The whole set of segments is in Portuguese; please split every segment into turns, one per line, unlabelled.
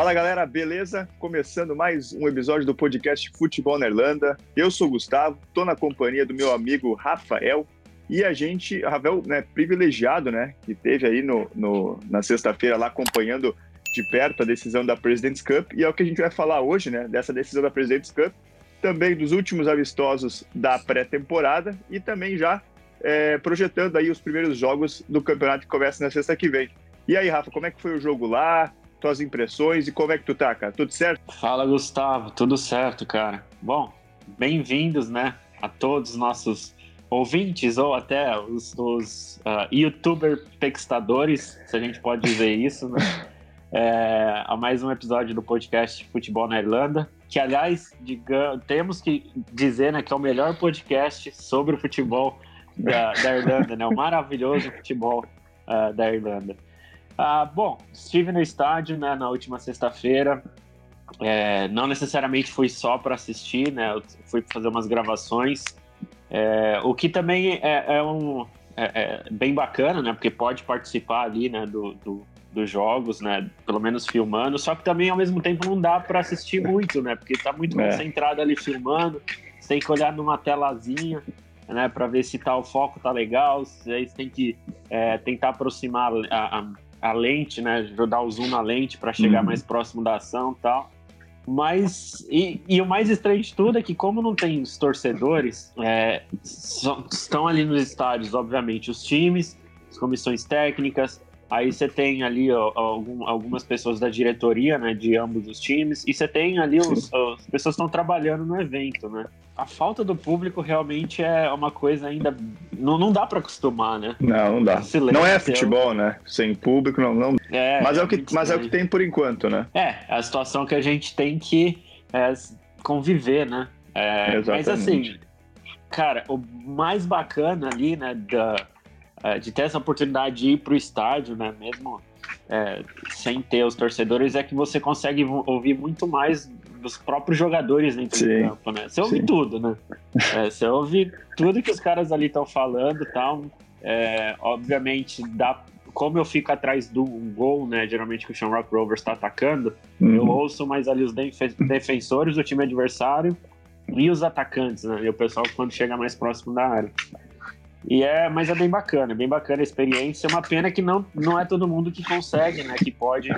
Fala galera, beleza? Começando mais um episódio do podcast Futebol na Irlanda. Eu sou o Gustavo, tô na companhia do meu amigo Rafael e a gente, Rafael, né, privilegiado, né, que teve aí no, no na sexta-feira lá acompanhando de perto a decisão da President's Cup e é o que a gente vai falar hoje, né, dessa decisão da President's Cup, também dos últimos amistosos da pré-temporada e também já é, projetando aí os primeiros jogos do campeonato que começa na sexta que vem. E aí, Rafa, como é que foi o jogo lá? Tuas impressões e como é que tu tá, cara? Tudo certo?
Fala, Gustavo. Tudo certo, cara. Bom, bem-vindos, né, a todos os nossos ouvintes ou até os, os uh, youtuber pextadores, se a gente pode dizer isso, né? É, a mais um episódio do podcast Futebol na Irlanda, que aliás, temos que dizer né, que é o melhor podcast sobre o futebol da, da Irlanda, né? O maravilhoso futebol uh, da Irlanda. Uh, bom, estive no estádio né, na última sexta-feira. É, não necessariamente fui só para assistir, né? Eu fui fazer umas gravações. É, o que também é, é um é, é, bem bacana, né? Porque pode participar ali, né? Do, do, dos jogos, né? Pelo menos filmando. Só que também ao mesmo tempo não dá para assistir muito, né? Porque tá muito é. concentrado ali filmando. Você tem que olhar numa telazinha né, para ver se tá, o foco tá legal, aí você tem que é, tentar aproximar a, a, a, lente, né, dar o zoom na lente para chegar uhum. mais próximo da ação e tal. Mas, e, e, o mais estranho de tudo é que, como não tem os torcedores, é, estão ali nos estádios, obviamente, os times, as comissões técnicas, aí você tem ali ó, algum, algumas pessoas da diretoria, né, de ambos os times, e você tem ali os, as pessoas que estão trabalhando no evento, né a falta do público realmente é uma coisa ainda. Não, não dá para acostumar, né?
Não, não dá. Silêncio, não é futebol, né? Sem público, não. não. É, mas, é o que, mas é o que tem por enquanto, né?
É, é a situação que a gente tem que é, conviver, né? É, Exatamente. Mas assim, cara, o mais bacana ali, né, da, é, de ter essa oportunidade de ir pro estádio, né? Mesmo é, sem ter os torcedores, é que você consegue ouvir muito mais dos próprios jogadores dentro Sim. do campo, né? Você ouve Sim. tudo, né? É, você ouve tudo que os caras ali estão falando e tal. É, obviamente, dá, como eu fico atrás do gol, né? Geralmente que o Shamrock Rovers está atacando, uhum. eu ouço mais ali os defensores do time adversário e os atacantes, né? E o pessoal quando chega mais próximo da área. E é, mas é bem bacana, bem bacana a experiência. É uma pena que não, não é todo mundo que consegue, né? Que pode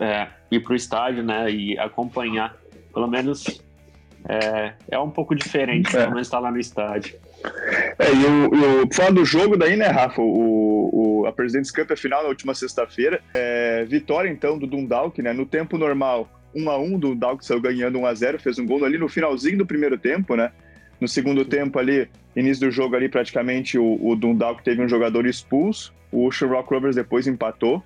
é, ir para o estádio, né, e acompanhar. Pelo menos é, é um pouco diferente, é. pelo menos estar tá lá no estádio.
É, e o, o, falando do jogo daí, né, Rafa? O, o, a President's Cup é final na última sexta-feira. É, vitória, então, do Dundalk, né? No tempo normal, 1 a 1 o Dundalk saiu ganhando 1 a 0 fez um gol ali no finalzinho do primeiro tempo, né? No segundo tempo ali, início do jogo ali, praticamente o, o Dundalk teve um jogador expulso. O Shamrock Rovers depois empatou.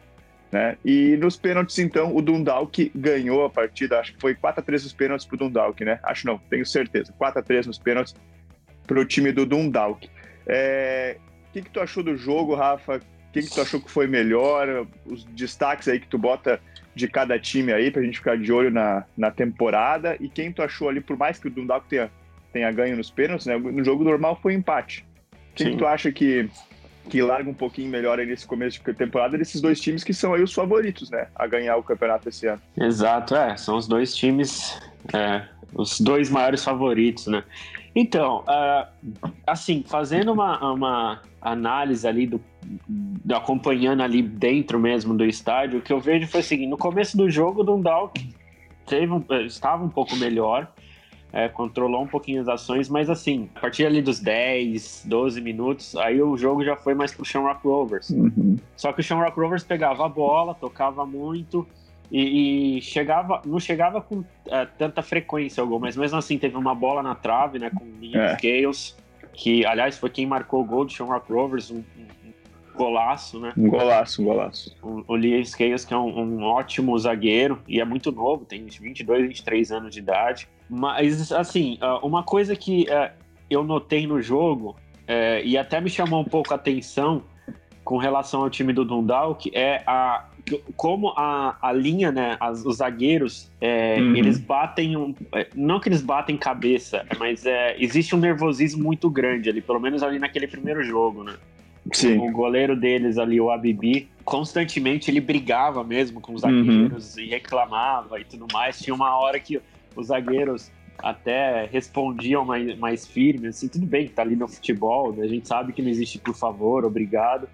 Né? E nos pênaltis, então, o Dundalk ganhou a partida, acho que foi 4x3 os pênaltis pro Dundalk, né? Acho não, tenho certeza. 4x3 nos pênaltis pro time do Dundalk. É... O que, que tu achou do jogo, Rafa? O que, que tu achou que foi melhor? Os destaques aí que tu bota de cada time aí, pra gente ficar de olho na, na temporada. E quem tu achou ali, por mais que o Dundalk tenha, tenha ganho nos pênaltis, né? No jogo normal foi empate. Quem que tu acha que que larga um pouquinho melhor nesse começo de temporada desses dois times que são aí os favoritos, né, a ganhar o campeonato esse ano.
Exato, é, são os dois times, é, os dois maiores favoritos, né. Então, uh, assim, fazendo uma, uma análise ali do, do, acompanhando ali dentro mesmo do estádio, o que eu vejo foi o seguinte, no começo do jogo, o Dundalk teve um, estava um pouco melhor, é, controlou um pouquinho as ações, mas assim, a partir ali dos 10, 12 minutos, aí o jogo já foi mais pro Shamrock Rovers. Uhum. Só que o Shamrock Rovers pegava a bola, tocava muito e, e chegava, não chegava com é, tanta frequência ao gol, mas mesmo assim teve uma bola na trave, né, com o Liam é. Scales, que aliás foi quem marcou o gol do Shamrock Rovers, um, golaço, né?
Um golaço, um golaço.
O, o Lee Scales, que é um, um, ótimo zagueiro e é muito novo, tem 22, 23 anos de idade. Mas, assim, ah, uma coisa que uh, eu notei no jogo uh, e até me chamou um pouco a atenção com relação ao time do Dundalk é a como a, a linha, né, as, os zagueiros, é, uhum. eles batem, um, não que eles batem cabeça, mas é, existe um nervosismo muito grande ali, pelo menos ali naquele primeiro jogo, né? Sim. O goleiro deles ali, o Abibi, constantemente ele brigava mesmo com os zagueiros uhum. e reclamava e tudo mais. Tinha uma hora que os zagueiros até respondiam mais, mais firmes, assim, tudo bem que tá ali no futebol, né? a gente sabe que não existe por favor, obrigado,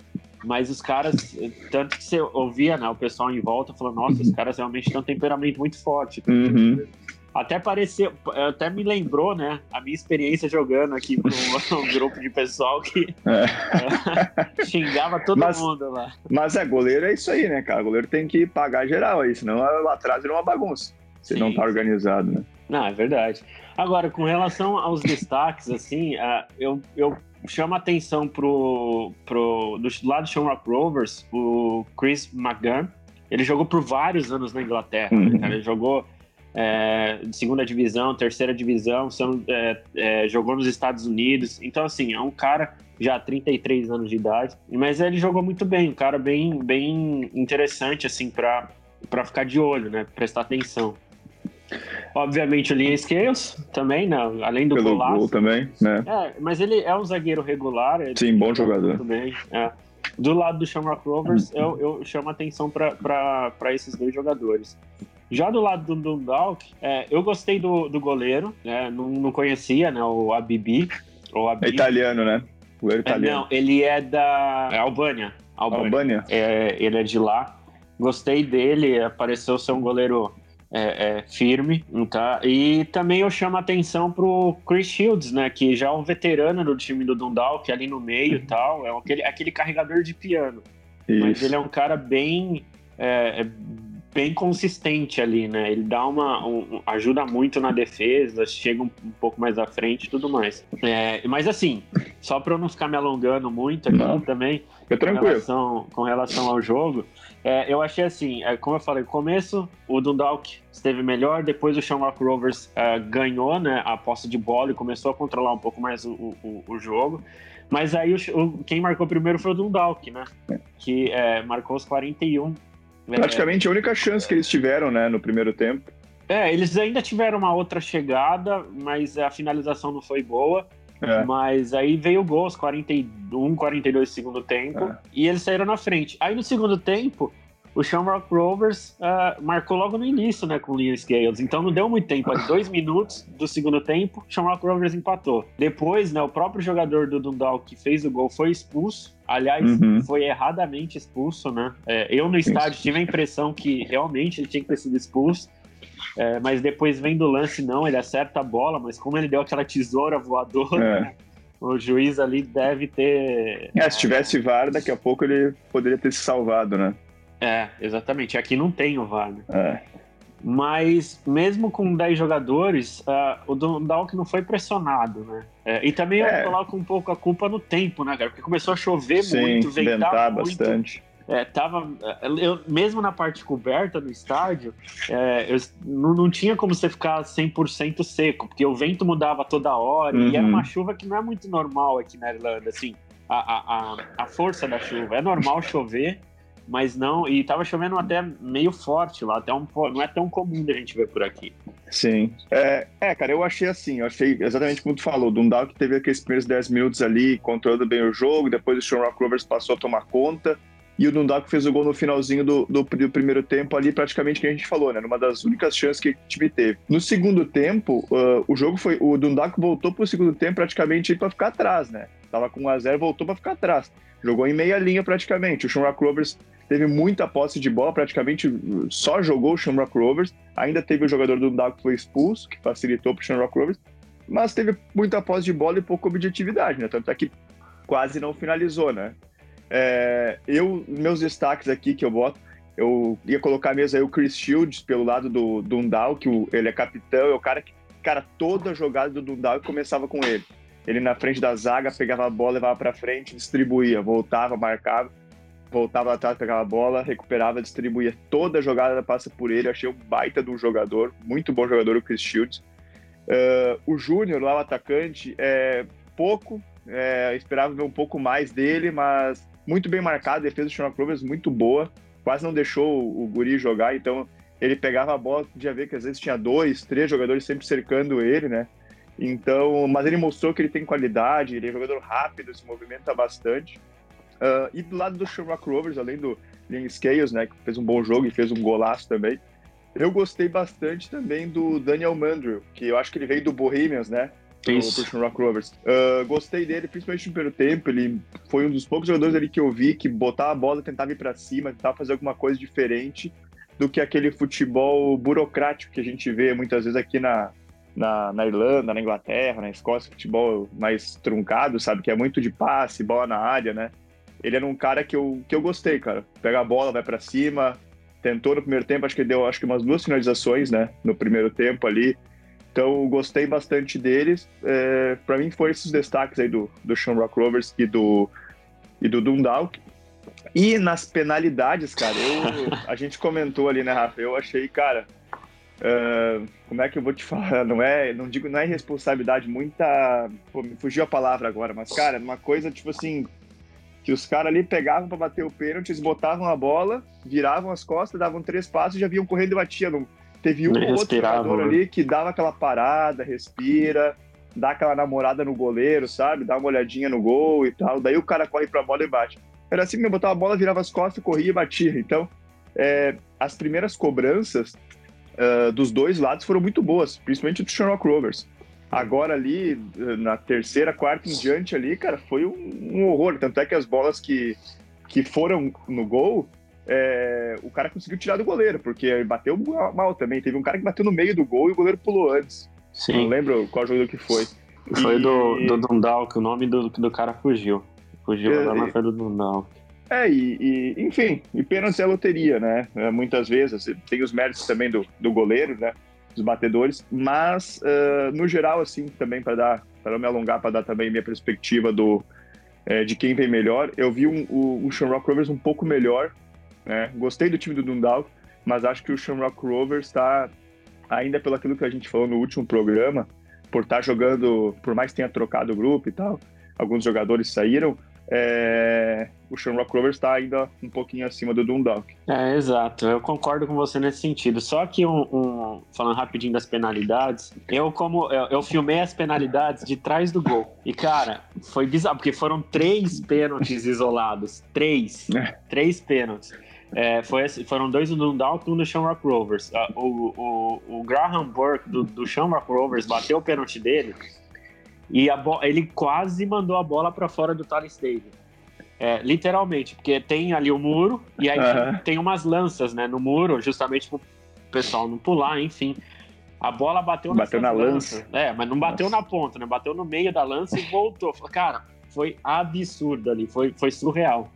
mas os caras, tanto que você ouvia, né, o pessoal em volta falando, nossa, os caras realmente têm um temperamento muito forte.
Uhum.
Até pareceu, até me lembrou, né, a minha experiência jogando aqui com um grupo de pessoal que é. xingava todo mas, mundo lá.
Mas é, goleiro é isso aí, né, cara? Goleiro tem que pagar geral aí, senão lá atrás vira uma bagunça. Se sim, não tá organizado, né?
Não, é verdade. Agora, com relação aos destaques, assim, uh, eu, eu chamo a atenção pro, pro, do lado do Shamrock Rovers, o Chris McGann. Ele jogou por vários anos na Inglaterra, né, uhum. né, Ele jogou é, segunda divisão, terceira divisão, são, é, é, jogou nos Estados Unidos. Então, assim, é um cara já 33 anos de idade, mas ele jogou muito bem, um cara bem, bem interessante, assim, para ficar de olho, né? Prestar atenção. Obviamente o Linha Scales também, né? além do
Pelo golaço. Gol também, né?
É, mas ele é um zagueiro regular.
Sim, bom jogador. Muito
bem. É. Do lado do Shamrock Rovers, eu, eu chamo atenção para esses dois jogadores. Já do lado do Dundalk, é, eu gostei do, do goleiro, né? não, não conhecia né? o Abibi.
O Abibi. É italiano, né? O goleiro é, italiano.
não, ele é da Albânia.
Albânia. Albânia?
É, ele é de lá. Gostei dele, apareceu ser um goleiro é, é, firme, tá? E também eu chamo a atenção pro Chris Shields, né? Que já é um veterano do time do Dundalk, ali no meio e tal. É aquele, aquele carregador de piano. Isso. Mas ele é um cara bem... É, é, bem consistente ali, né? Ele dá uma... Um, ajuda muito na defesa, chega um, um pouco mais à frente e tudo mais. É, mas assim, só para eu não ficar me alongando muito aqui não. também...
É tranquilo.
Relação, com relação ao jogo... É, eu achei assim, é, como eu falei, no começo o Dundalk esteve melhor, depois o Shamrock Rovers é, ganhou né, a posse de bola e começou a controlar um pouco mais o, o, o jogo. Mas aí o, quem marcou primeiro foi o Dundalk, né? É. Que é, marcou os 41.
É, Praticamente a única chance que eles tiveram, né, no primeiro tempo.
É, eles ainda tiveram uma outra chegada, mas a finalização não foi boa. É. Mas aí veio o gol aos 41, 42 segundo tempo é. e eles saíram na frente. Aí no segundo tempo, o Shamrock Rovers uh, marcou logo no início, né, com o Liam Scales. Então não deu muito tempo. Ali, dois minutos do segundo tempo, o Shamrock Rovers empatou. Depois, né, o próprio jogador do Dundalk que fez o gol foi expulso. Aliás, uhum. foi erradamente expulso, né? É, eu no estádio tive a impressão que realmente ele tinha que ter sido expulso. É, mas depois vem do lance, não, ele acerta a bola, mas como ele deu aquela tesoura voadora, é. né, o juiz ali deve ter.
É, se tivesse VAR, daqui a pouco ele poderia ter se salvado, né?
É, exatamente. Aqui não tem o VAR. Né?
É.
Mas mesmo com 10 jogadores, uh, o Dundalk não foi pressionado, né? É, e também eu é. coloco um pouco a culpa no tempo, né, cara? Porque começou a chover
Sim,
muito,
ventar, muito. bastante.
É, tava, eu, mesmo na parte coberta no estádio, é, eu, não, não tinha como você ficar 100% seco, porque o vento mudava toda hora uhum. e era uma chuva que não é muito normal aqui na Irlanda, assim, a, a, a, força da chuva. É normal chover, mas não, e tava chovendo até meio forte lá, até um, não é tão comum da gente ver por aqui.
Sim. É, é, cara, eu achei assim, eu achei exatamente como tu falou, Dundalk teve aqueles primeiros 10 minutos ali, controlando bem o jogo, depois o Shamrock Rovers passou a tomar conta, e o Dundalk fez o gol no finalzinho do, do, do, primeiro tempo ali, praticamente que a gente falou, né? Numa das únicas chances que o time teve. No segundo tempo, uh, o jogo foi. O Dundalk voltou pro segundo tempo praticamente para ficar atrás, né? Tava com 1x0, voltou para ficar atrás. Jogou em meia linha praticamente. O Shamrock Rovers teve muita posse de bola, praticamente só jogou o Shamrock Rovers. Ainda teve o jogador do Dundalk que foi expulso, que facilitou pro Shamrock Rovers. Mas teve muita posse de bola e pouca objetividade, né? Tanto é que quase não finalizou, né? É, eu, meus destaques aqui que eu boto, eu ia colocar mesmo aí o Chris Shields pelo lado do Dundal, que o, ele é capitão, é o cara que, cara, toda jogada do Dundal começava com ele. Ele na frente da zaga, pegava a bola, levava para frente, distribuía, voltava, marcava, voltava atrás, pegava a bola, recuperava, distribuía. Toda jogada passa por ele, achei um baita de um jogador, muito bom jogador o Chris Shields. Uh, o Júnior, lá o atacante, é pouco, é, esperava ver um pouco mais dele, mas muito bem marcado, a defesa do Shamrock Rovers muito boa, quase não deixou o, Guri jogar, então ele pegava a bola, podia ver que às vezes tinha dois, três jogadores sempre cercando ele, né? Então, mas ele mostrou que ele tem qualidade, ele é jogador rápido, se movimenta bastante. Uh, e do lado do Shamrock Rovers, além do Liam Scales, né, que fez um bom jogo e fez um golaço também, eu gostei bastante também do Daniel Mandrew, que eu acho que ele veio do Bohemians, né?
Isso.
Shamrock Rovers. Uh, gostei dele, principalmente no primeiro tempo. Ele foi um dos poucos jogadores ali que eu vi que botava a bola, tentava ir para cima, tentava fazer alguma coisa diferente do que aquele futebol burocrático que a gente vê muitas vezes aqui na, na, na, Irlanda, na Inglaterra, na Escócia, futebol mais truncado, sabe? Que é muito de passe, bola na área, né? Ele era um cara que eu, que eu gostei, cara. Pega a bola, vai para cima, tentou no primeiro tempo, acho que deu acho que umas duas finalizações, né? No primeiro tempo ali. Então, gostei bastante deles. É, para mim, foram esses destaques aí do, do Shamrock Rovers e do, e do Dundalk. E nas penalidades, cara, eu, a gente comentou ali, né, Rafa? Eu achei, cara, uh, como é que eu vou te falar? Não é, não digo, não é responsabilidade, muita. Pô, me fugiu a palavra agora, mas, cara, uma coisa tipo assim. Que os caras ali pegavam para bater o pênalti, eles botavam a bola, viravam as costas, davam três passos e já vinham correndo e batiam. Teve um outro jogador né? ali que dava aquela parada, respira, dá aquela namorada no goleiro, sabe? Dá uma olhadinha no gol e tal. Daí o cara corre pra bola e bate. Era assim, me botava a bola, virava as costas, corria e batia. Então, é, as primeiras cobranças uh, dos dois lados foram muito boas, principalmente do Shamrock Rovers. Agora ali, na terceira, quarta em diante ali, cara, foi um, um horror. Tanto é que as bolas que, que foram no gol, é, o cara conseguiu tirar do goleiro, porque bateu mal também. Teve um cara que bateu no meio do gol e o goleiro pulou antes. Sim. Não lembro qual jogo que foi.
Foi e... do, do Dundal, que o nome do, do cara fugiu. Fugiu é, agora, mas foi do Dundal.
É, e, e, enfim, e pênalti é loteria, né? É, muitas vezes, tem os méritos também do, do goleiro, né? Dos batedores, mas uh, no geral, assim, também para dar, para não me alongar, para dar também minha perspectiva do, é, de quem vem melhor, eu vi um, o, o Shamrock Rovers um pouco melhor, né? Gostei do time do Dundalk, mas acho que o Shamrock Rovers está, ainda pelo aquilo que a gente falou no último programa, por estar tá jogando, por mais que tenha trocado o grupo e tal, alguns jogadores saíram, é, o Shamrock Rovers está ainda um pouquinho acima do Dundalk.
É, exato. Eu concordo com você nesse sentido. Só que, um, um, falando rapidinho das penalidades, eu como eu, eu, filmei as penalidades de trás do gol. E, cara, foi bizarro, porque foram três pênaltis isolados. Três. Três pênaltis. É, foi, foram dois do Dundalk e um do Shamrock Rovers. Ah, o, o, o Graham Burke do, do Shamrock Rovers bateu o pênalti dele e ele quase mandou a bola para fora do Tally Stadium. É, literalmente, porque tem ali o muro e aí uhum. tem umas lanças né, no muro, justamente para o pessoal não pular, enfim. A bola bateu,
bateu na lança.
lança. É, mas não bateu Nossa. na ponta, né? Bateu no meio da lança e voltou. Cara, foi absurdo ali, foi, foi surreal.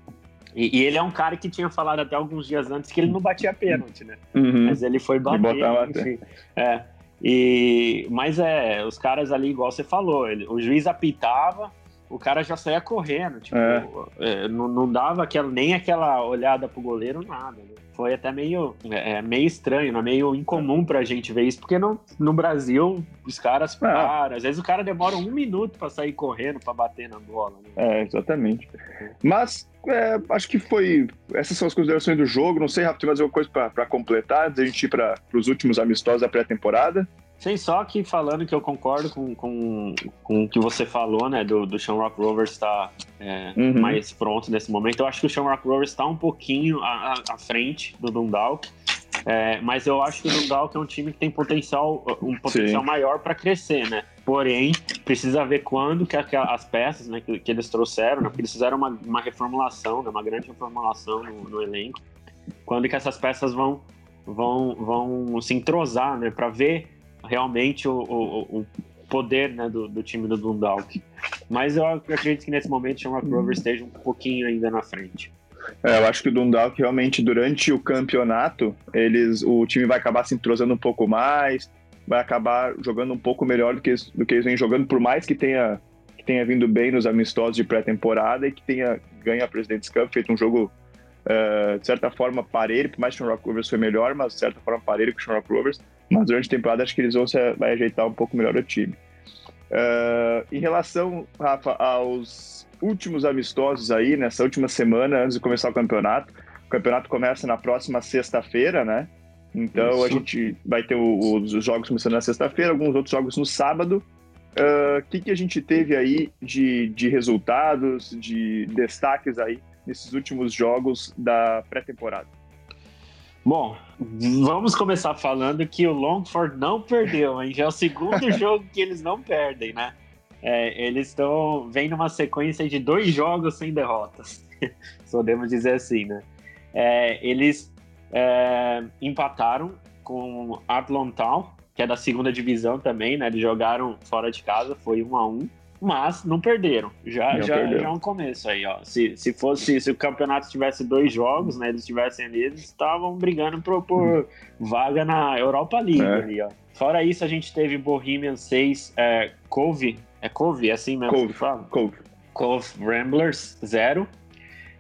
E, e, ele é um cara que tinha falado até alguns dias antes que ele não batia pênalti, né?
Uhum.
Mas ele foi bater, enfim. É. E, mas é, os caras ali, igual você falou, ele, o juiz apitava, o cara já saía correndo, tipo, é. É, não, não, dava aquela, nem aquela olhada pro goleiro, nada. Né? Foi até meio, é, é meio estranho, né? meio incomum pra gente ver isso, porque no, no Brasil os caras é. param, às vezes o cara demora um minuto para sair correndo para bater na bola. Né?
É, exatamente. Mas é, acho que foi. Essas são as considerações do jogo. Não sei, Rafa, tem mais alguma coisa para completar antes da gente ir para os últimos amistosos da pré-temporada?
Sim, só que falando que eu concordo com, com, com o que você falou, né, do, do Shamrock Rovers estar tá, é, uhum. mais pronto nesse momento. Eu acho que o Shamrock Rovers está um pouquinho à, à frente do Dundalk, é, mas eu acho que o Dundalk é um time que tem potencial, um potencial Sim. maior para crescer, né? Porém, precisa ver quando que as peças né, que, que eles trouxeram, né, porque eles fizeram uma, uma reformulação, né, uma grande reformulação no, no elenco, quando que essas peças vão, vão, vão se entrosar, né, para ver realmente o, o, o poder né, do, do, time do Dundalk. Mas eu acredito que nesse momento o Shamrock Rovers esteja um pouquinho ainda na frente.
É, eu acho que o Dundalk realmente durante o campeonato eles, o time vai acabar se entrosando um pouco mais, vai acabar jogando um pouco melhor do que, do que eles vêm jogando, por mais que tenha, que tenha vindo bem nos amistosos de pré-temporada e que tenha ganho a President's Cup, feito um jogo uh, de certa forma parelho, por mais que o Shamrock Rovers foi melhor, mas de certa forma parelho com o Shamrock Rovers, mas durante a temporada acho que eles vão se, vai ajeitar um pouco melhor o time. Uh, em relação, Rafa, aos últimos amistosos aí, nessa última semana, antes de começar o campeonato, o campeonato começa na próxima sexta-feira, né? Então Isso. a gente vai ter o, os jogos começando na sexta-feira, alguns outros jogos no sábado. o uh, que, que a gente teve aí de, de resultados, de destaques aí nesses últimos jogos da pré-temporada?
Bom, vamos começar falando que o Longford não perdeu, hein? Já é o segundo jogo que eles não perdem, né? É, eles estão vem numa sequência de dois jogos sem derrotas, podemos dizer assim, né? É, eles é, empataram com Athlon Town, que é da segunda divisão também, né? Eles jogaram fora de casa, foi um a um mas não perderam. Já, não já, já é um começo aí, ó. Se, se fosse, se o campeonato tivesse dois jogos, né? Eles tivessem ali, eles estavam brigando por, por vaga na Europa League é. ali, ó. Fora isso, a gente teve Bohemian 6, é, Cove, é Cove, é assim mesmo
Cove, que fala? Cove.
Cove Ramblers 0. Uh,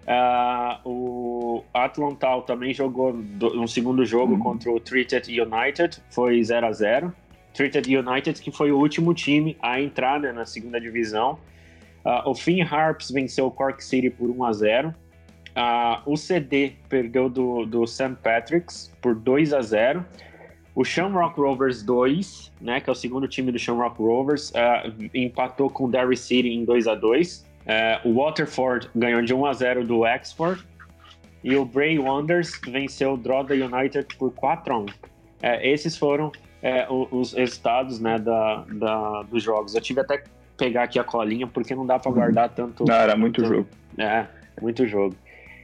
ah, o Atlantal também jogou um segundo jogo uhum. contra o Treated United, foi 0 a 0 Treated United, que foi o último time a entrar né, na segunda divisão. Uh, o Finn Harps venceu o Cork City por 1 a 0. Uh, o CD perdeu do, do St. Patrick's por 2 a 0. O Shamrock Rovers 2, né, que é o segundo time do Shamrock Rovers, uh, empatou com o Derry City em 2 a 2. Uh, o Waterford ganhou de 1 a 0 do Exford. E o Bray Wonders venceu o Drogheda United por 4 a 1. Uh, esses foram é, os resultados né, da, da, dos jogos. Eu tive até que pegar aqui a colinha, porque não dá para guardar tanto.
Não, era muito tanto, jogo.
É, muito jogo.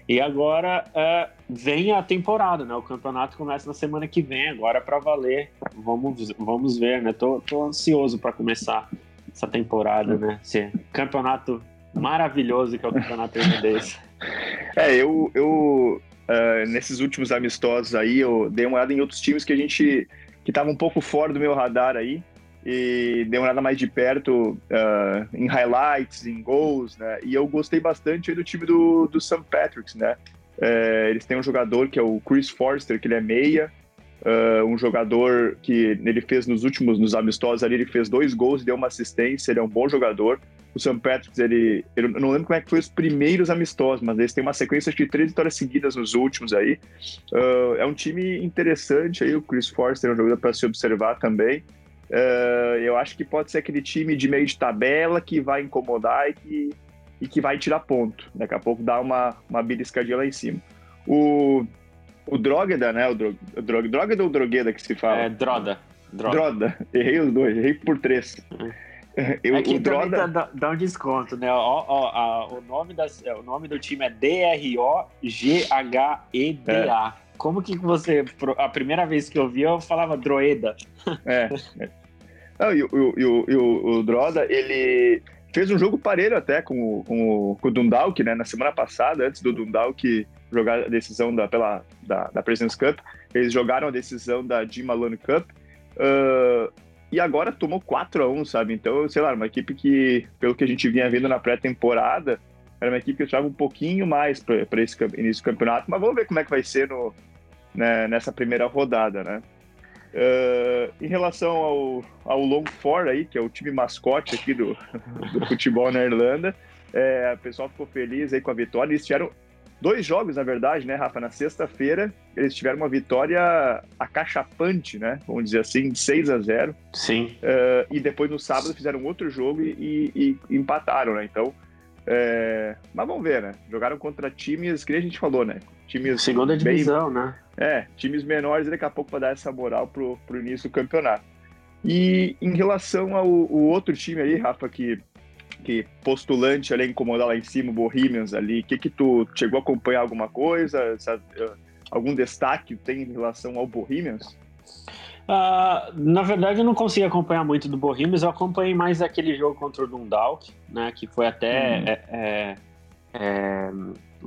E agora é, vem a temporada, né? O campeonato começa na semana que vem, agora para valer. Vamos, vamos ver, né? Tô, tô ansioso para começar essa temporada, né? Esse campeonato maravilhoso que é o campeonato irlandês.
É, eu, eu uh, nesses últimos amistosos aí, eu dei uma olhada em outros times que a gente que estava um pouco fora do meu radar aí e dei uma olhada mais de perto uh, em highlights, em gols, né? E eu gostei bastante do time do, do St. Patrick's, né? É, eles têm um jogador que é o Chris Forster, que ele é meia, uh, um jogador que ele fez nos últimos, nos amistosos ali, ele fez dois gols e deu uma assistência, ele é um bom jogador. O St. Patrick's, ele, eu não lembro como é que foi os primeiros amistosos, mas eles têm uma sequência de três vitórias seguidas nos últimos aí. Uh, é um time interessante aí, o Chris Forster é um jogador para se observar também. Uh, eu acho que pode ser aquele time de meio de tabela que vai incomodar e que, e que vai tirar ponto. Daqui a pouco dá uma, uma beliscadinha lá em cima. O, o Drogheda, né? O, Dro, o Drog, Drogheda ou Drogueda que se fala?
É, Droda.
Droda. Droda. Errei os dois, errei por três.
Uhum. Eu, Aqui é o Droda... dá, dá, um desconto, né? Ó, ó, a, o, nome da, o nome do time é D-R-O-G-H-E-D-A. É. Como que você. A primeira vez que eu vi, eu falava Droeda.
É. Não, e, o, e, o, e o, o Droda, ele fez um jogo parelho até com, o, com, com o Dundalk, né? Na semana passada, antes do Dundalk jogar a decisão da, pela, da, da President's Cup, eles jogaram a decisão da Jim Malone Cup. Uh, e agora tomou 4 a 1 sabe? Então, sei lá, uma equipe que, pelo que a gente vinha vendo na pré-temporada, era uma equipe que estava um pouquinho mais para esse início do campeonato, mas vamos ver como é que vai ser no, né, nessa primeira rodada, né? Uh, em relação ao, ao Long Four aí, que é o time mascote aqui do, do futebol na Irlanda, é, o pessoal ficou feliz aí com a vitória. Eles tiveram dois jogos, na verdade, né, Rafa? Na sexta-feira, eles tiveram uma vitória acachapante, né? Vamos dizer assim, de 6 a 0
Sim.
Uh, e depois no sábado fizeram outro jogo e, e, e empataram, né? Então. É... Mas vamos ver, né? Jogaram contra times, que a gente falou, né? Times.
Segunda divisão, bem... né?
É, times menores daqui a pouco para dar essa moral pro, pro início do campeonato. E em relação ao outro time aí, Rafa, que que postulante ali incomodar lá em cima, o Bohemians ali, o que que tu chegou a acompanhar alguma coisa, sabe, eh, algum destaque tem em relação ao Bohemians?
Uh, na verdade, eu não consegui acompanhar muito do Bohemians, eu acompanhei mais aquele jogo contra o Dundalk, né, que foi até uhum. é, é, é,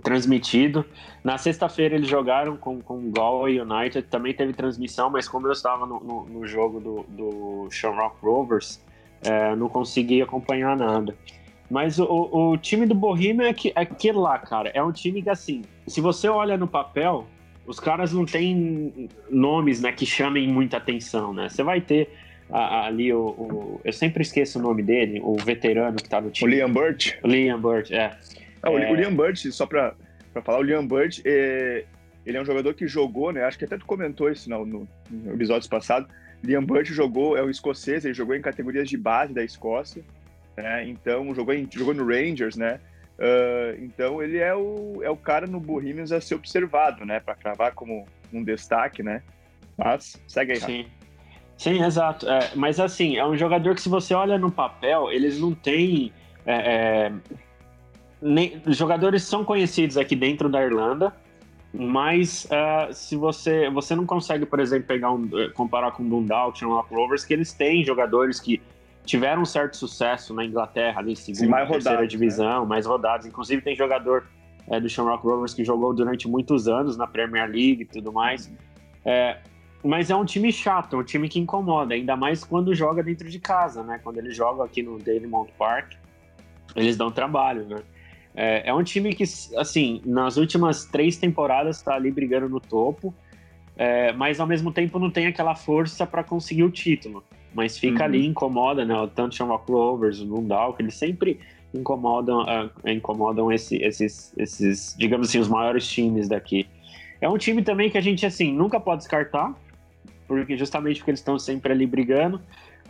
transmitido. Na sexta-feira eles jogaram com, com o Galway United, também teve transmissão, mas como eu estava no, no, no jogo do, do Shamrock Rovers, é, não consegui acompanhar nada. Mas o, o time do Bohemian é, que, é aquele lá, cara. É um time que, assim, se você olha no papel, os caras não têm nomes né, que chamem muita atenção, né? Você vai ter ali o, o, Eu sempre esqueço o nome dele, o veterano que tá no time.
O Liam Burt?
O Liam Burt, é.
Ah, é... O Liam Burt, só pra, pra falar, o Liam Burt, é, ele é um jogador que jogou, né? Acho que até tu comentou isso no, no, no episódio passado Liam Burt jogou, é o escocês, ele jogou em categorias de base da Escócia, né? Então, jogou, em, jogou no Rangers, né? Uh, então, ele é o, é o cara no Bohemians a ser observado, né? Para cravar como um destaque, né? Mas, segue aí,
Sim. Sim, exato. É, mas, assim, é um jogador que, se você olha no papel, eles não têm... É, é, nem, jogadores são conhecidos aqui dentro da Irlanda, mas uh, se você você não consegue, por exemplo, pegar um, comparar com o Dundalk, Shamrock Rovers, que eles têm jogadores que tiveram um certo sucesso na Inglaterra, ali, segunda, Sim, mais terceira rodados, né? divisão, né? mais rodados. Inclusive tem jogador é, do Shamrock Rovers que jogou durante muitos anos na Premier League e tudo mais. É, mas é um time chato, é um time que incomoda, ainda mais quando joga dentro de casa, né? Quando eles jogam aqui no Daily Mount Park, eles dão trabalho, né? É, é um time que, assim, nas últimas três temporadas está ali brigando no topo, é, mas ao mesmo tempo não tem aquela força para conseguir o título. Mas fica uhum. ali, incomoda, né? Tanto chama Clovers, o Dundalk, eles sempre incomodam, uh, incomodam esse, esses, esses, digamos assim, os maiores times daqui. É um time também que a gente, assim, nunca pode descartar, porque justamente porque eles estão sempre ali brigando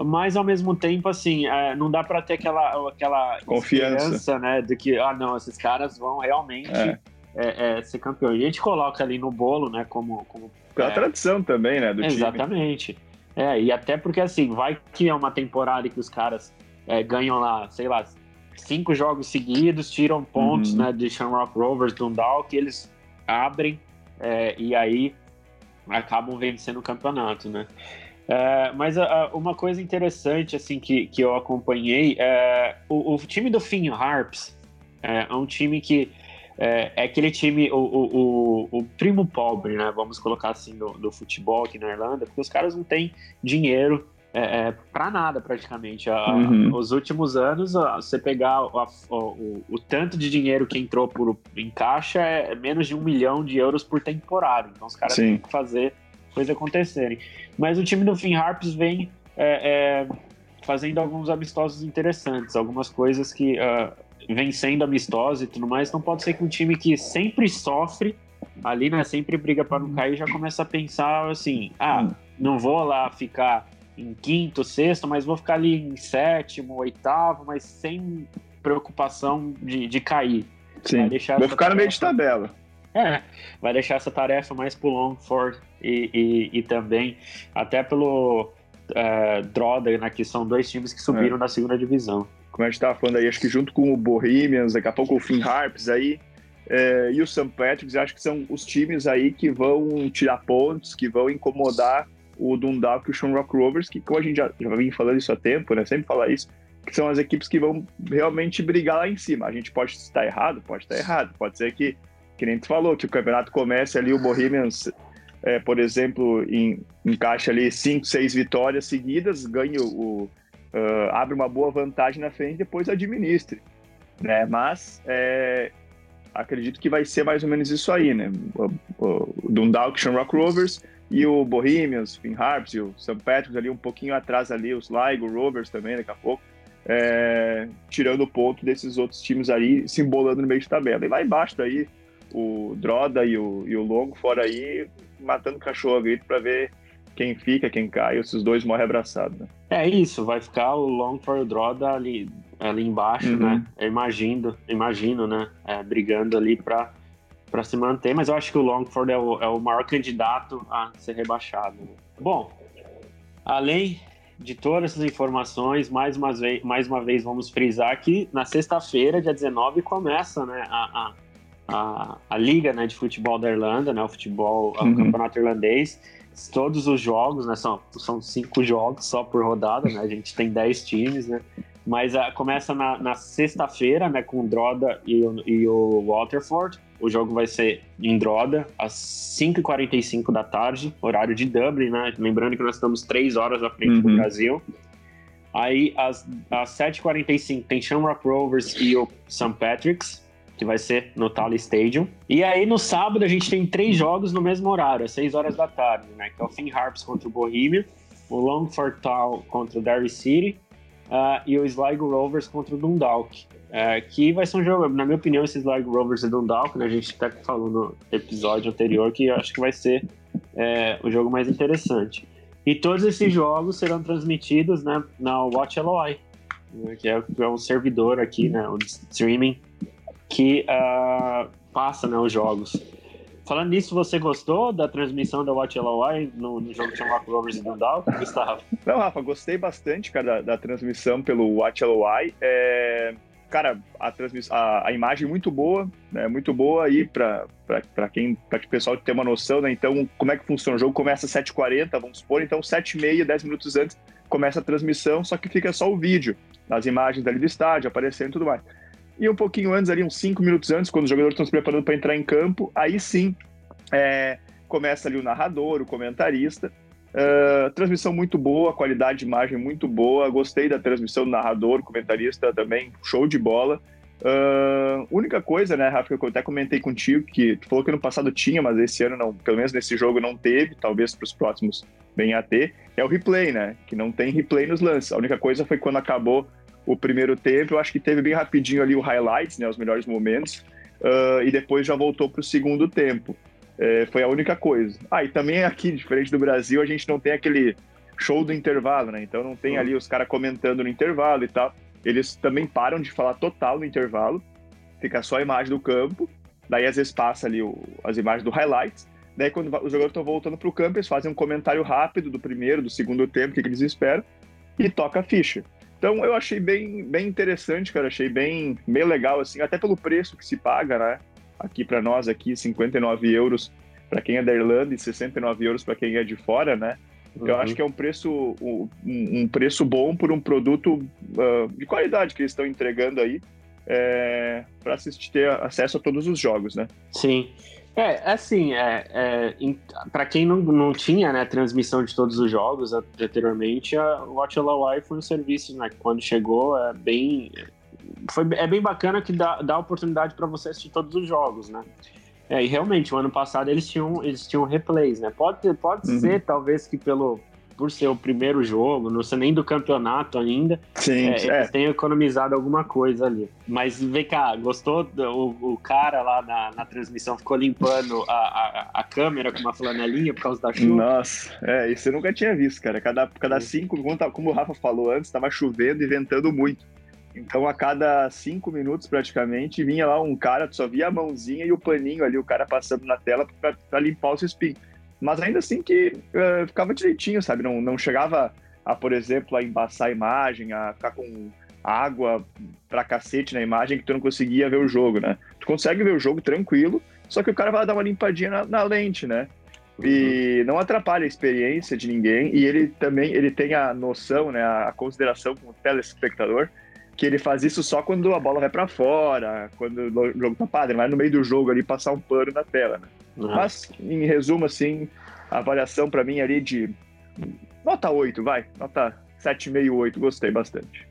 mas ao mesmo tempo, assim, é, não dá para ter aquela, aquela
confiança,
né, de que, ah, não, esses caras vão realmente é. É, é ser campeão. E a gente coloca ali no bolo, né, como... como
Pela é, tradição também, né, do
exatamente. time. É, e até porque, assim, vai que é uma temporada que os caras é, ganham lá, sei lá, cinco jogos seguidos, tiram pontos, uhum. né, de Shamrock Rovers, Dundalk, que eles abrem e aí acabam vencendo o campeonato, né? É, mas uh, uma coisa interessante assim que, que eu acompanhei é o, o time do Finn Harps é, é um time que é, é, aquele time, o, o, o, primo pobre, né? Vamos colocar assim, do, do, futebol aqui na Irlanda, porque os caras não têm dinheiro é, é para nada praticamente. Uhum. Os últimos anos, você pegar o, o, tanto de dinheiro que entrou por, em caixa é menos de um milhão de euros por temporada. Então os caras Sim. têm que fazer coisas acontecerem. Mas o time do Finn Harps vem é, é, fazendo alguns amistosos interessantes, algumas coisas que uh, vem sendo amistosos e tudo mais. Não pode ser que um time que sempre sofre ali, né, sempre briga para não cair, já começa a pensar assim: ah, não vou lá ficar em quinto, sexto, mas vou ficar ali em sétimo, oitavo, mas sem preocupação de, de cair.
Sim, vou ficar no meio de tabela.
É, vai deixar essa tarefa mais pro Longford e, e, e também até pelo é, Droda, né, que são dois times que subiram é. da segunda divisão.
Como a gente estava falando aí, acho que junto com o Bohemians, daqui a pouco o Finn Harps aí, é, e o St. Patrick's, acho que são os times aí que vão tirar pontos, que vão incomodar o Dundalk e o Shamrock Rovers, que como a gente já, já vem falando isso há tempo, né, sempre falar isso, que são as equipes que vão realmente brigar lá em cima. A gente pode estar errado, pode estar errado, pode ser que que nem tu falou, que o campeonato comece ali, o Bohemians, é, por exemplo, em, encaixa ali cinco, seis vitórias seguidas, ganha o. Uh, abre uma boa vantagem na frente depois administre. Né? Mas é, acredito que vai ser mais ou menos isso aí, né? O, o, o Dundalk Shamrock Rovers e o Bohemians, Finn Harps e o St. Patrick's ali um pouquinho atrás ali, os Sligo Rovers também daqui a pouco, é, tirando o ponto desses outros times ali, se embolando no meio de tabela. E lá embaixo daí, o Droda e o, e o Longo fora aí, matando cachorro a grito para ver quem fica, quem cai, esses dois morrem abraçados. Né?
É isso, vai ficar o Longford e o Droda ali, ali embaixo, uhum. né? Eu imagino, imagino, né? É, brigando ali para para se manter, mas eu acho que o Longford é o, é o maior candidato a ser rebaixado. Né? Bom, além de todas essas informações, mais uma vez, mais uma vez vamos frisar que na sexta-feira, dia 19, começa né, a, a a, a liga né, de futebol da Irlanda, né, o futebol, uhum. o campeonato irlandês. Todos os jogos, né, são, são cinco jogos só por rodada, né, a gente tem dez times, né, mas uh, começa na, na sexta-feira, né, com o Droda e o, e o Waterford. O jogo vai ser em Droda, às 5h45 da tarde, horário de Dublin, né? Lembrando que nós estamos três horas à frente uhum. do Brasil. Aí, às, às 7h45, tem Shamrock Rovers e o St. Patrick's que vai ser no Tally Stadium. E aí no sábado a gente tem três jogos no mesmo horário, às 6 horas da tarde, né? Que é o Finn Harps contra o Bohemia, o Longford Town contra o Derry City uh, e o Sligo Rovers contra o Dundalk. Uh, que vai ser um jogo, na minha opinião, esse Sligo Rovers e Dundalk, né? A gente até falou no episódio anterior que eu acho que vai ser é, o jogo mais interessante. E todos esses jogos serão transmitidos né, na Watch LOI, né, que é, é um servidor aqui, né, o streaming, que uh, passa né, os jogos. Falando nisso, você gostou da transmissão da Watch LOI no, no jogo de Shamrock Rovers e Dundalk, Gustavo?
Não, Rafa, gostei bastante, cara, da, da transmissão pelo Watch LOI. É, cara, a, a, a, imagem muito boa, né? Muito boa aí para quem, para que o pessoal tenha uma noção, né? Então, como é que funciona? O jogo começa às 7h40, vamos supor, então 7h30, 10 minutos antes, começa a transmissão, só que fica só o vídeo, as imagens ali do estádio, aparecendo e tudo mais. E um pouquinho antes, ali, uns 5 minutos antes, quando os jogadores estão se preparando para entrar em campo, aí sim é, começa ali o narrador, o comentarista. Uh, transmissão muito boa, qualidade de imagem muito boa. Gostei da transmissão do narrador, comentarista também, show de bola. Uh, única coisa, né, Rafa, que eu até comentei contigo, que tu falou que no passado tinha, mas esse ano não, pelo menos nesse jogo não teve, talvez para os próximos venha a ter, é o replay, né? Que não tem replay nos lances. A única coisa foi quando acabou o primeiro tempo, eu acho que teve bem rapidinho ali o highlights, né, os melhores momentos, uh, e depois já voltou para o segundo tempo. É, foi a única coisa. Ah, e também aqui, diferente do Brasil, a gente não tem aquele show do intervalo, né? Então não tem ali os caras comentando no intervalo e tal. Eles também param de falar total no intervalo, fica só a imagem do campo, daí às vezes passa ali o, as imagens do highlights, daí quando os jogadores estão voltando para o campo, eles fazem um comentário rápido do primeiro, do segundo tempo, o que, que eles esperam, e toca a ficha. Então eu achei bem, bem interessante, cara, achei bem, bem legal, assim, até pelo preço que se paga, né? Aqui para nós, aqui, 59 euros para quem é da Irlanda e 69 euros para quem é de fora, né? Então, uhum. eu acho que é um preço, um, um preço bom por um produto uh, de qualidade que eles estão entregando aí é, para assistir ter acesso a todos os jogos, né?
Sim. É, assim, é, é para quem não, não tinha né, transmissão de todos os jogos anteriormente, a Watch LOI foi um serviço né, que quando chegou é bem, foi, é bem bacana que dá, dá oportunidade para você assistir todos os jogos, né? É, e realmente, o ano passado eles tinham, eles tinham replays, né? Pode, pode uhum. ser, talvez, que pelo, por ser o primeiro jogo, não ser nem do campeonato ainda, Sim, é, eles é. tenham economizado alguma coisa ali. Mas vem cá, gostou? O, o cara lá na, na transmissão ficou limpando a, a, a, câmera com uma flanelinha por causa da chuva?
Nossa, é, isso eu nunca tinha visto, cara. Cada, cada cinco, como o Rafa falou antes, estava chovendo e ventando muito. Então, a cada cinco minutos, praticamente, vinha lá um cara, tu só via a mãozinha e o paninho ali, o cara passando na tela para limpar os espinhos. Mas ainda assim que uh, ficava direitinho, sabe? Não, não chegava a, por exemplo, a embaçar a imagem, a ficar com água pra cacete na imagem que tu não conseguia ver o jogo, né? Tu consegue ver o jogo tranquilo, só que o cara vai dar uma limpadinha na, na lente, né? E uhum. não atrapalha a experiência de ninguém e ele também ele tem a noção, né, a consideração como telespectador que ele faz isso só quando a bola vai para fora, quando o jogo tá padre, mas no meio do jogo ali passar um pano na tela, né? Uhum. Mas, em resumo, assim, a avaliação para mim ali de nota 8, vai, nota 7,5, 8, gostei bastante.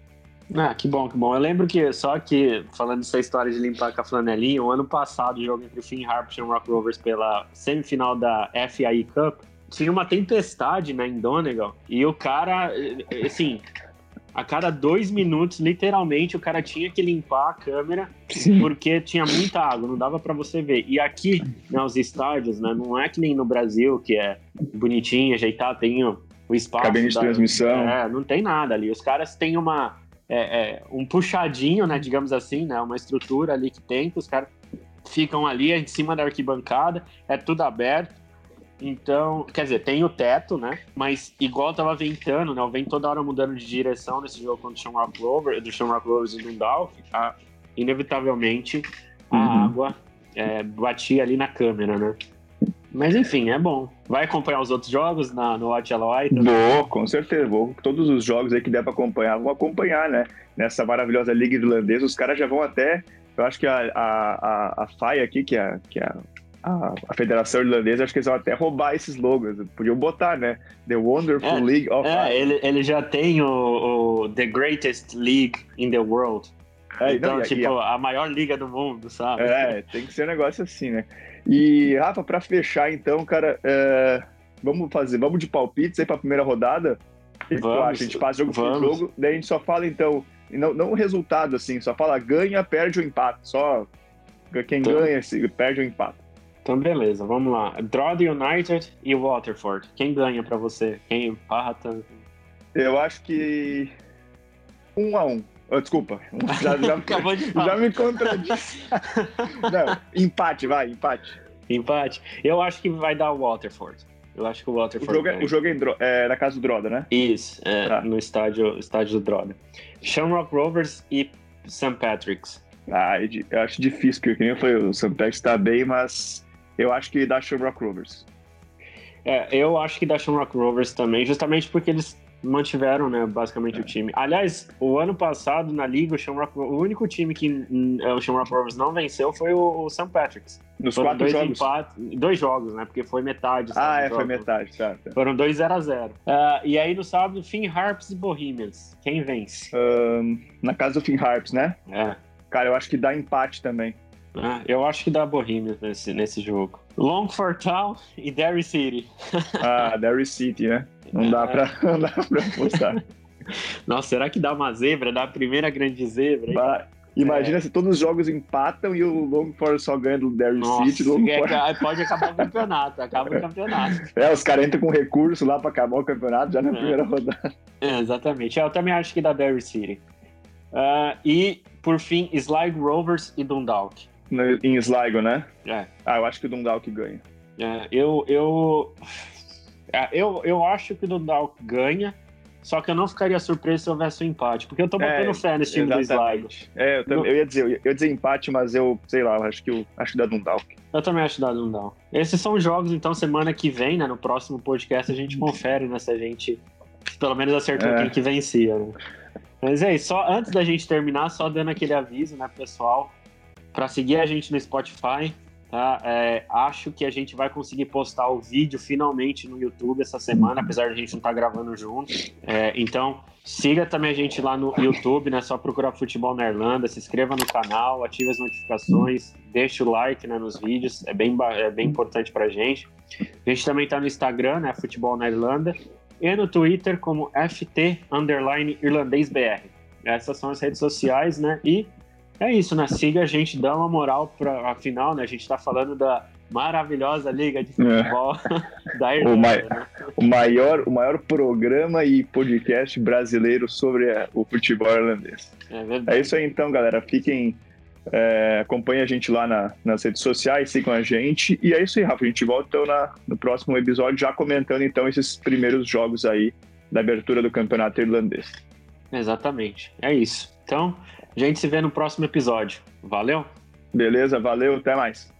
Ah, que bom, que bom. Eu lembro que, só que, falando dessa história de limpar com a flanelinha, o ano passado, o jogo entre o Finn Harper e o Rock Rovers pela semifinal da FAI Cup, tinha uma tempestade né, em Donegal, e o cara, assim, a cada dois minutos, literalmente, o cara tinha que limpar a câmera Sim. porque tinha muita água, não dava para você ver. E aqui, nos né, estádios, né, não é que nem no Brasil, que é bonitinho, ajeitado, tem o, o espaço.
Cabine de da, transmissão.
É, não tem nada ali. Os caras têm uma. É, é, um puxadinho, né, digamos assim, né, uma estrutura ali que tem, que os caras ficam ali em cima da arquibancada, é tudo aberto. Então, quer dizer, tem o teto, né? Mas igual tava ventando, né? O vento toda hora mudando de direção nesse jogo contra o Shamrock Rovers, do Shamrock Rovers e Dundalk, a, inevitavelmente a uhum. água é, batia ali na câmera, né? Mas enfim, é bom. Vai acompanhar os outros jogos na, no Watch LOI?
Vou, com certeza. Vou. Todos os jogos aí que der para acompanhar, vou acompanhar, né? Nessa maravilhosa Liga Irlandesa, os caras já vão até. Eu acho que a, a, a, a FAI aqui, que é, que é a, a, Federação Irlandesa, acho que eles vão até roubar esses logos. Podiam botar, né? The Wonderful é, League of
É, ele, ele já tem o, o, The Greatest League in the World. É, então, não, tipo, a... a maior liga do mundo, sabe?
É, tem que ser um negócio assim, né? E, Rafa, para fechar, então, cara, é... vamos fazer, vamos de palpites aí pra primeira rodada? Vamos, a gente passa jogo por jogo, daí a gente só fala, então, não, não o resultado, assim, só fala ganha, perde ou empate. Só quem então, ganha, perde ou empate.
Então, beleza, vamos lá. Drogheda United e Waterford. Quem ganha para você? Quem empata?
Eu acho que. Um a um. Oh, desculpa,
já, já, de
já me contradisse. Não, empate, vai, empate.
Empate. Eu acho que vai dar o Waterford. Eu acho que o Waterford.
O jogo, é, o jogo é, é, na casa do Droda, né?
Isso, é, tá. no estádio, estádio do Droda. Shamrock Rovers e St. Patrick's.
Ah, eu acho difícil, porque eu falei, o St. Patrick's tá bem, mas eu acho que dá Shamrock Rovers.
É, eu acho que dá Shamrock Rovers também, justamente porque eles mantiveram, né, basicamente é. o time. Aliás, o ano passado na liga, o, Shamrock, o único time que hum, é, o Shamrock Rovers não venceu foi o, o St. Patrick's.
Nos Foram quatro
dois
jogos?
Empates, dois jogos, né, porque foi metade.
Ah, é, foi metade, tá. tá.
Foram 2 0 a 0 uh, E aí no sábado, Finn Harps e Bohemians. Quem vence?
Um, na casa do Finn Harps, né?
É.
Cara, eu acho que dá empate também.
Ah, eu acho que dá Bohemians nesse, nesse jogo. Longford Town e Derry City.
ah, Derry City, né? Não dá pra, não dá pra apostar.
Nossa, será que dá uma zebra? Dá a primeira grande zebra?
Bah, imagina é. se todos os jogos empatam e o Longford só ganha do Derry Nossa, City. Longford...
É, pode acabar o campeonato, acaba o campeonato.
É, os caras entram com recurso lá pra acabar o campeonato já na é. primeira rodada.
É, exatamente. Eu também acho que dá Derry City. Uh, e, por fim, Sligo Rovers e Dundalk.
No, em Sligo, né?
É.
Ah, eu acho que o Dundalk ganha.
É, eu, eu, é, eu, eu acho que o Dundalk ganha, só que eu não ficaria surpreso se houvesse um empate, porque eu tô botando é, fé nesse time exatamente. do Sligo.
É, eu, também, eu, ia dizer, eu ia dizer empate, mas eu, sei lá, eu acho que eu acho que dá Dundalk.
Eu também acho que dá Dundalk. Esses são jogos, então, semana que vem, né, no próximo podcast, a gente confere, né, se a gente pelo menos acertou é. quem que vencia, né? Mas é isso, só antes da gente terminar, só dando aquele aviso, né, pessoal, para seguir a gente no Spotify, tá? É, acho que a gente vai conseguir postar o vídeo finalmente no YouTube essa semana, apesar de a gente não estar tá gravando junto. É, então, siga também a gente lá no YouTube, né? Só procurar Futebol na Irlanda, se inscreva no canal, ative as notificações, deixe o like né, nos vídeos, é bem, é bem importante gente. A gente também está no Instagram, né? Futebol na Irlanda e no Twitter como FT Irlandês BR. Essas são as redes sociais, né? E é isso, né? Siga a gente, dá uma moral para a final, né? A gente está falando da maravilhosa liga de futebol é. da Irlanda. O,
né? o, maior, o maior programa e podcast brasileiro sobre o futebol irlandês. É, é isso aí então, galera. Fiquem é, acompanhe a gente lá na, nas redes sociais, sigam a gente. E é isso aí, Rafa. A gente volta então na, no próximo episódio já comentando então esses primeiros jogos aí da abertura do campeonato irlandês.
Exatamente. É isso. Então, a gente se vê no próximo episódio. Valeu?
Beleza, valeu, até mais.